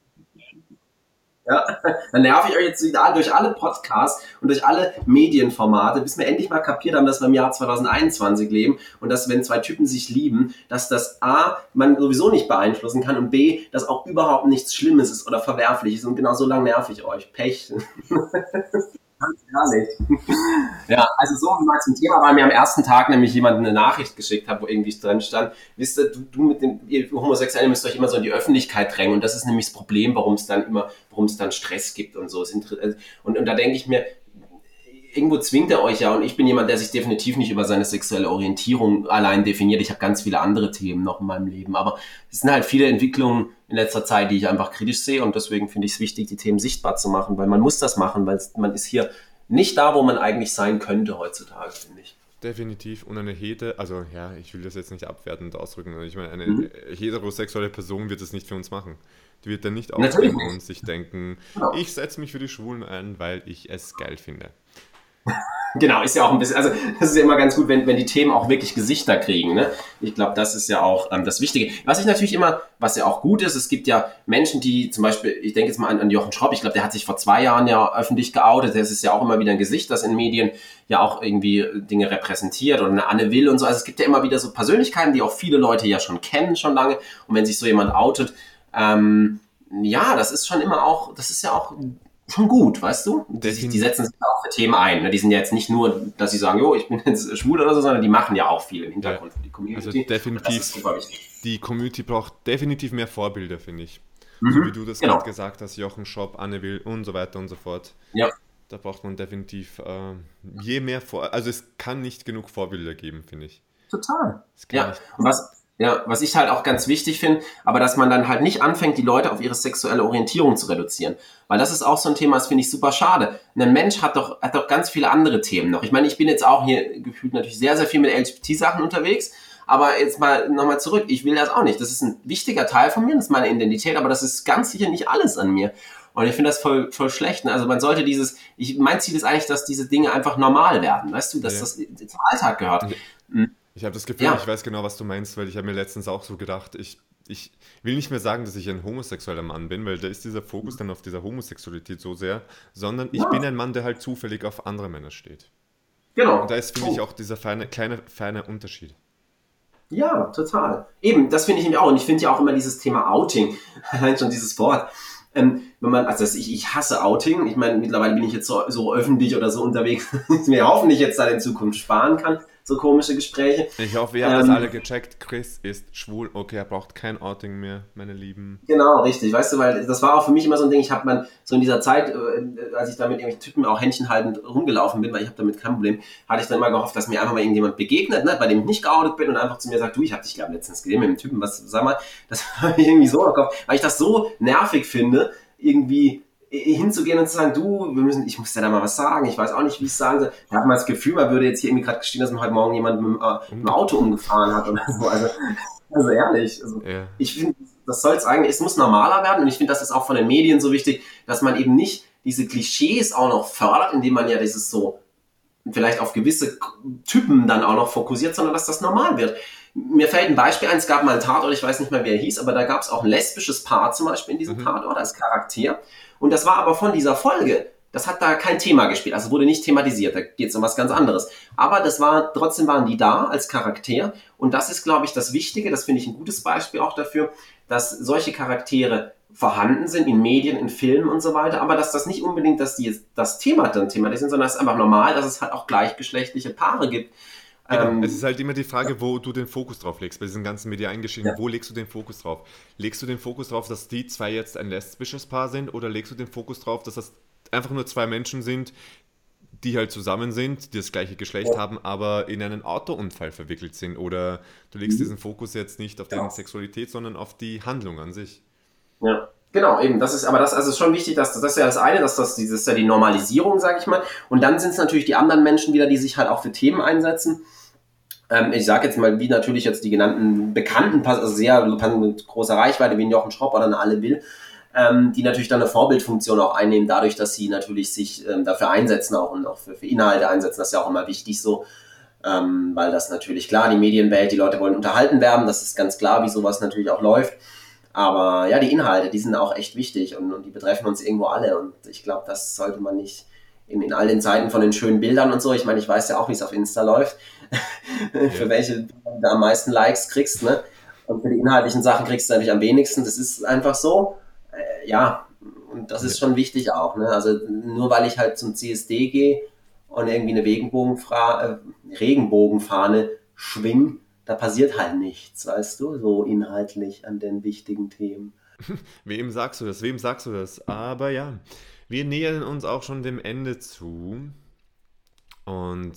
Ja, dann nerv ich euch jetzt wieder durch alle Podcasts und durch alle Medienformate, bis wir endlich mal kapiert haben, dass wir im Jahr 2021 leben und dass, wenn zwei Typen sich lieben, dass das A, man sowieso nicht beeinflussen kann und B, dass auch überhaupt nichts Schlimmes ist oder Verwerfliches und genau so lange nerv ich euch. Pech. Ganz ehrlich. ja, also so mal zum Thema, weil mir am ersten Tag nämlich jemand eine Nachricht geschickt hat, wo irgendwie drin stand, wisst ihr, du, du mit dem ihr Homosexuellen müsst euch immer so in die Öffentlichkeit drängen und das ist nämlich das Problem, warum es dann immer, warum es dann Stress gibt und so. Und, und da denke ich mir, irgendwo zwingt er euch ja und ich bin jemand, der sich definitiv nicht über seine sexuelle Orientierung allein definiert. Ich habe ganz viele andere Themen noch in meinem Leben, aber es sind halt viele Entwicklungen in letzter Zeit, die ich einfach kritisch sehe und deswegen finde ich es wichtig, die Themen sichtbar zu machen, weil man muss das machen, weil man ist hier nicht da, wo man eigentlich sein könnte heutzutage, finde ich. Definitiv. Und eine Hete, also ja, ich will das jetzt nicht abwertend ausdrücken. Ich meine, eine mhm. heterosexuelle Person wird das nicht für uns machen. Die wird dann nicht aufstehen und sich denken, genau. ich setze mich für die Schwulen ein, weil ich es geil finde. Genau, ist ja auch ein bisschen, also das ist ja immer ganz gut, wenn, wenn die Themen auch wirklich Gesichter kriegen. Ne? Ich glaube, das ist ja auch ähm, das Wichtige. Was ich natürlich immer, was ja auch gut ist, es gibt ja Menschen, die zum Beispiel, ich denke jetzt mal an, an Jochen Schropp, ich glaube, der hat sich vor zwei Jahren ja öffentlich geoutet. Das ist ja auch immer wieder ein Gesicht, das in Medien ja auch irgendwie Dinge repräsentiert oder eine Anne Will und so. Also es gibt ja immer wieder so Persönlichkeiten, die auch viele Leute ja schon kennen, schon lange. Und wenn sich so jemand outet, ähm, ja, das ist schon immer auch, das ist ja auch schon gut, weißt du? Die, die setzen sich auch für Themen ein. Ne? Die sind ja jetzt nicht nur, dass sie sagen, jo, ich bin jetzt schwul oder so, sondern die machen ja auch viel im Hintergrund ja. für die Community. Also definitiv, die Community braucht definitiv mehr Vorbilder, finde ich. Mhm. So wie du das genau. gerade gesagt hast, Jochen Schopp, Anne Will und so weiter und so fort. Ja. Da braucht man definitiv äh, je mehr Vor... Also es kann nicht genug Vorbilder geben, finde ich. Total. Ja, und was, Ja, was ich halt auch ganz wichtig finde, aber dass man dann halt nicht anfängt, die Leute auf ihre sexuelle Orientierung zu reduzieren. Weil das ist auch so ein Thema, das finde ich super schade. Ein Mensch hat doch, hat doch ganz viele andere Themen noch. Ich meine, ich bin jetzt auch hier gefühlt natürlich sehr, sehr viel mit LGBT-Sachen unterwegs, aber jetzt mal nochmal zurück. Ich will das auch nicht. Das ist ein wichtiger Teil von mir, das ist meine Identität, aber das ist ganz sicher nicht alles an mir. Und ich finde das voll, voll schlecht. Ne? Also man sollte dieses, ich, mein Ziel ist eigentlich, dass diese Dinge einfach normal werden, weißt du, dass ja. das zum Alltag gehört. Mhm. Ich habe das Gefühl, ja. ich weiß genau, was du meinst, weil ich habe mir letztens auch so gedacht, ich, ich will nicht mehr sagen, dass ich ein homosexueller Mann bin, weil da ist dieser Fokus dann auf dieser Homosexualität so sehr, sondern ich ja. bin ein Mann, der halt zufällig auf andere Männer steht. Genau. Und da ist, finde oh. ich, auch dieser feine, kleine, feine Unterschied. Ja, total. Eben, das finde ich nämlich auch. Und ich finde ja auch immer dieses Thema Outing, allein schon dieses Wort. Ähm, wenn man, also ich, ich hasse Outing. Ich meine, mittlerweile bin ich jetzt so, so öffentlich oder so unterwegs, dass ich mir hoffentlich jetzt da in Zukunft sparen kann so komische Gespräche. Ich hoffe, ihr habt ähm, das alle gecheckt. Chris ist schwul. Okay, er braucht kein Outing mehr, meine Lieben. Genau, richtig. Weißt du, weil das war auch für mich immer so ein Ding. Ich habe man so in dieser Zeit, äh, als ich da mit irgendwelchen Typen auch händchenhaltend rumgelaufen bin, weil ich habe damit kein Problem, hatte ich dann immer gehofft, dass mir einfach mal irgendjemand begegnet, ne, bei dem ich nicht geoutet bin und einfach zu mir sagt, du, ich habe dich glaube letztens gesehen mit dem Typen, was, sag mal, das habe ich irgendwie so im Kopf, weil ich das so nervig finde, irgendwie hinzugehen und zu sagen, du, wir müssen, ich muss dir da mal was sagen, ich weiß auch nicht, wie ich es sagen soll. Da hat man das Gefühl, man würde jetzt hier irgendwie gerade gestehen, dass man heute Morgen jemand mit, äh, mit dem Auto umgefahren hat oder so. Also, also ehrlich, also, ja. ich finde, das soll es eigentlich, es muss normaler werden und ich finde, das ist auch von den Medien so wichtig, dass man eben nicht diese Klischees auch noch fördert, indem man ja dieses so vielleicht auf gewisse Typen dann auch noch fokussiert, sondern dass das normal wird. Mir fällt ein Beispiel ein, es gab mal einen Tatort, ich weiß nicht mehr, wie er hieß, aber da gab es auch ein lesbisches Paar zum Beispiel in diesem mhm. Tatort als Charakter. Und das war aber von dieser Folge. Das hat da kein Thema gespielt, also wurde nicht thematisiert, da geht es um was ganz anderes. Aber das war, trotzdem waren die da als Charakter und das ist, glaube ich, das Wichtige, das finde ich ein gutes Beispiel auch dafür, dass solche Charaktere vorhanden sind in Medien, in Filmen und so weiter, aber dass das nicht unbedingt, dass die das Thema dann thematisieren, sondern es ist einfach normal, dass es halt auch gleichgeschlechtliche Paare gibt, Genau. Ähm, es ist halt immer die Frage, wo du den Fokus drauf legst, bei diesen ganzen medialen Geschichten. Ja. Wo legst du den Fokus drauf? Legst du den Fokus drauf, dass die zwei jetzt ein lesbisches Paar sind oder legst du den Fokus drauf, dass das einfach nur zwei Menschen sind, die halt zusammen sind, die das gleiche Geschlecht ja. haben, aber in einen Autounfall verwickelt sind? Oder du legst mhm. diesen Fokus jetzt nicht auf deren ja. Sexualität, sondern auf die Handlung an sich? Ja. Genau, eben, das ist, aber das also ist schon wichtig, dass das ist ja das eine, dass das, das ist ja die Normalisierung, sag ich mal. Und dann sind es natürlich die anderen Menschen wieder, die sich halt auch für Themen einsetzen. Ähm, ich sage jetzt mal, wie natürlich jetzt die genannten bekannten, also sehr mit großer Reichweite, wie Jochen Schropp oder eine Alle Will, ähm, die natürlich dann eine Vorbildfunktion auch einnehmen, dadurch, dass sie natürlich sich ähm, dafür einsetzen auch und auch für, für, Inhalte einsetzen. Das ist ja auch immer wichtig so, ähm, weil das natürlich klar, die Medienwelt, die Leute wollen unterhalten werden, das ist ganz klar, wie sowas natürlich auch läuft. Aber ja, die Inhalte, die sind auch echt wichtig und, und die betreffen uns irgendwo alle. Und ich glaube, das sollte man nicht in, in all den Zeiten von den schönen Bildern und so. Ich meine, ich weiß ja auch, wie es auf Insta läuft, für welche du da am meisten Likes kriegst. Ne? Und für die inhaltlichen Sachen kriegst du natürlich am wenigsten. Das ist einfach so. Äh, ja, und das ist schon wichtig auch. Ne? Also nur weil ich halt zum CSD gehe und irgendwie eine Regenbogenfra äh, Regenbogenfahne schwing, da passiert halt nichts, weißt du, so inhaltlich an den wichtigen Themen. Wem sagst du das? Wem sagst du das? Aber ja, wir nähern uns auch schon dem Ende zu. Und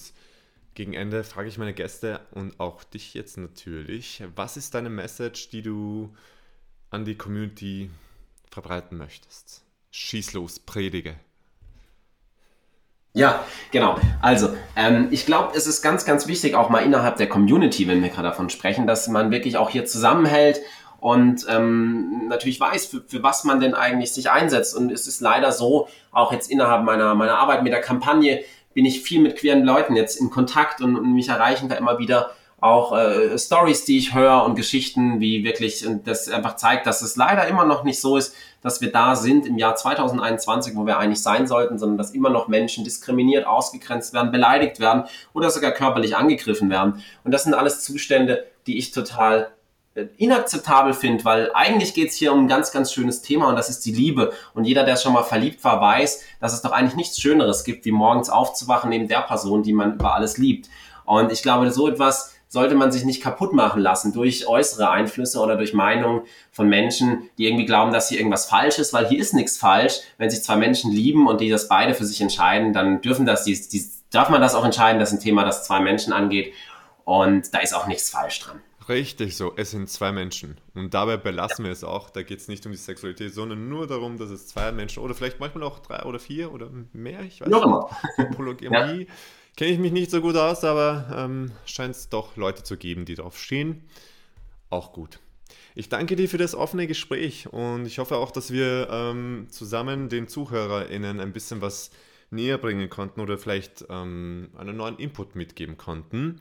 gegen Ende frage ich meine Gäste und auch dich jetzt natürlich, was ist deine Message, die du an die Community verbreiten möchtest? Schieß los, predige. Ja, genau. Also, ähm, ich glaube, es ist ganz, ganz wichtig, auch mal innerhalb der Community, wenn wir gerade davon sprechen, dass man wirklich auch hier zusammenhält und ähm, natürlich weiß, für, für was man denn eigentlich sich einsetzt. Und es ist leider so, auch jetzt innerhalb meiner, meiner Arbeit mit der Kampagne bin ich viel mit queeren Leuten jetzt in Kontakt und, und mich erreichen da immer wieder auch äh, Stories, die ich höre und Geschichten, wie wirklich und das einfach zeigt, dass es leider immer noch nicht so ist, dass wir da sind im Jahr 2021, wo wir eigentlich sein sollten, sondern dass immer noch Menschen diskriminiert, ausgegrenzt werden, beleidigt werden oder sogar körperlich angegriffen werden. Und das sind alles Zustände, die ich total äh, inakzeptabel finde, weil eigentlich geht es hier um ein ganz, ganz schönes Thema und das ist die Liebe. Und jeder, der schon mal verliebt war, weiß, dass es doch eigentlich nichts Schöneres gibt, wie morgens aufzuwachen neben der Person, die man über alles liebt. Und ich glaube, so etwas sollte man sich nicht kaputt machen lassen durch äußere Einflüsse oder durch Meinungen von Menschen, die irgendwie glauben, dass hier irgendwas falsch ist, weil hier ist nichts falsch. Wenn sich zwei Menschen lieben und die das beide für sich entscheiden, dann dürfen das, die, die, darf man das auch entscheiden. Das ist ein Thema, das zwei Menschen angeht. Und da ist auch nichts falsch dran. Richtig so, es sind zwei Menschen. Und dabei belassen wir es auch. Da geht es nicht um die Sexualität, sondern nur darum, dass es zwei Menschen oder vielleicht manchmal auch drei oder vier oder mehr, ich weiß Noch nicht. Polygamie ja. Kenne ich mich nicht so gut aus, aber ähm, scheint es doch Leute zu geben, die drauf stehen. Auch gut. Ich danke dir für das offene Gespräch und ich hoffe auch, dass wir ähm, zusammen den ZuhörerInnen ein bisschen was näher bringen konnten oder vielleicht ähm, einen neuen Input mitgeben konnten.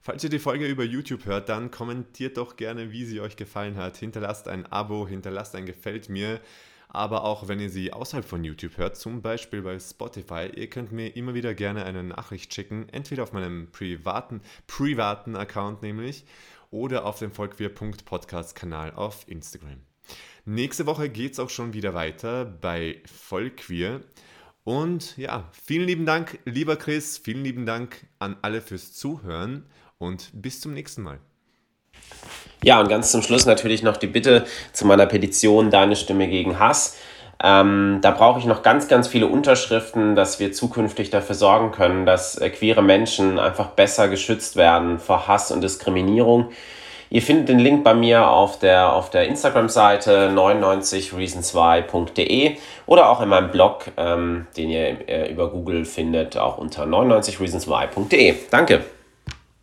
Falls ihr die Folge über YouTube hört, dann kommentiert doch gerne, wie sie euch gefallen hat. Hinterlasst ein Abo, hinterlasst ein Gefällt mir. Aber auch wenn ihr sie außerhalb von YouTube hört, zum Beispiel bei Spotify, ihr könnt mir immer wieder gerne eine Nachricht schicken, entweder auf meinem privaten, privaten Account nämlich oder auf dem Volkqueer.podcast-Kanal auf Instagram. Nächste Woche geht es auch schon wieder weiter bei Vollqueer. Und ja, vielen lieben Dank, lieber Chris, vielen lieben Dank an alle fürs Zuhören und bis zum nächsten Mal. Ja, und ganz zum Schluss natürlich noch die Bitte zu meiner Petition Deine Stimme gegen Hass. Ähm, da brauche ich noch ganz, ganz viele Unterschriften, dass wir zukünftig dafür sorgen können, dass äh, queere Menschen einfach besser geschützt werden vor Hass und Diskriminierung. Ihr findet den Link bei mir auf der, auf der Instagram-Seite 99reasons2.de oder auch in meinem Blog, ähm, den ihr äh, über Google findet, auch unter 99reasons2.de. Danke.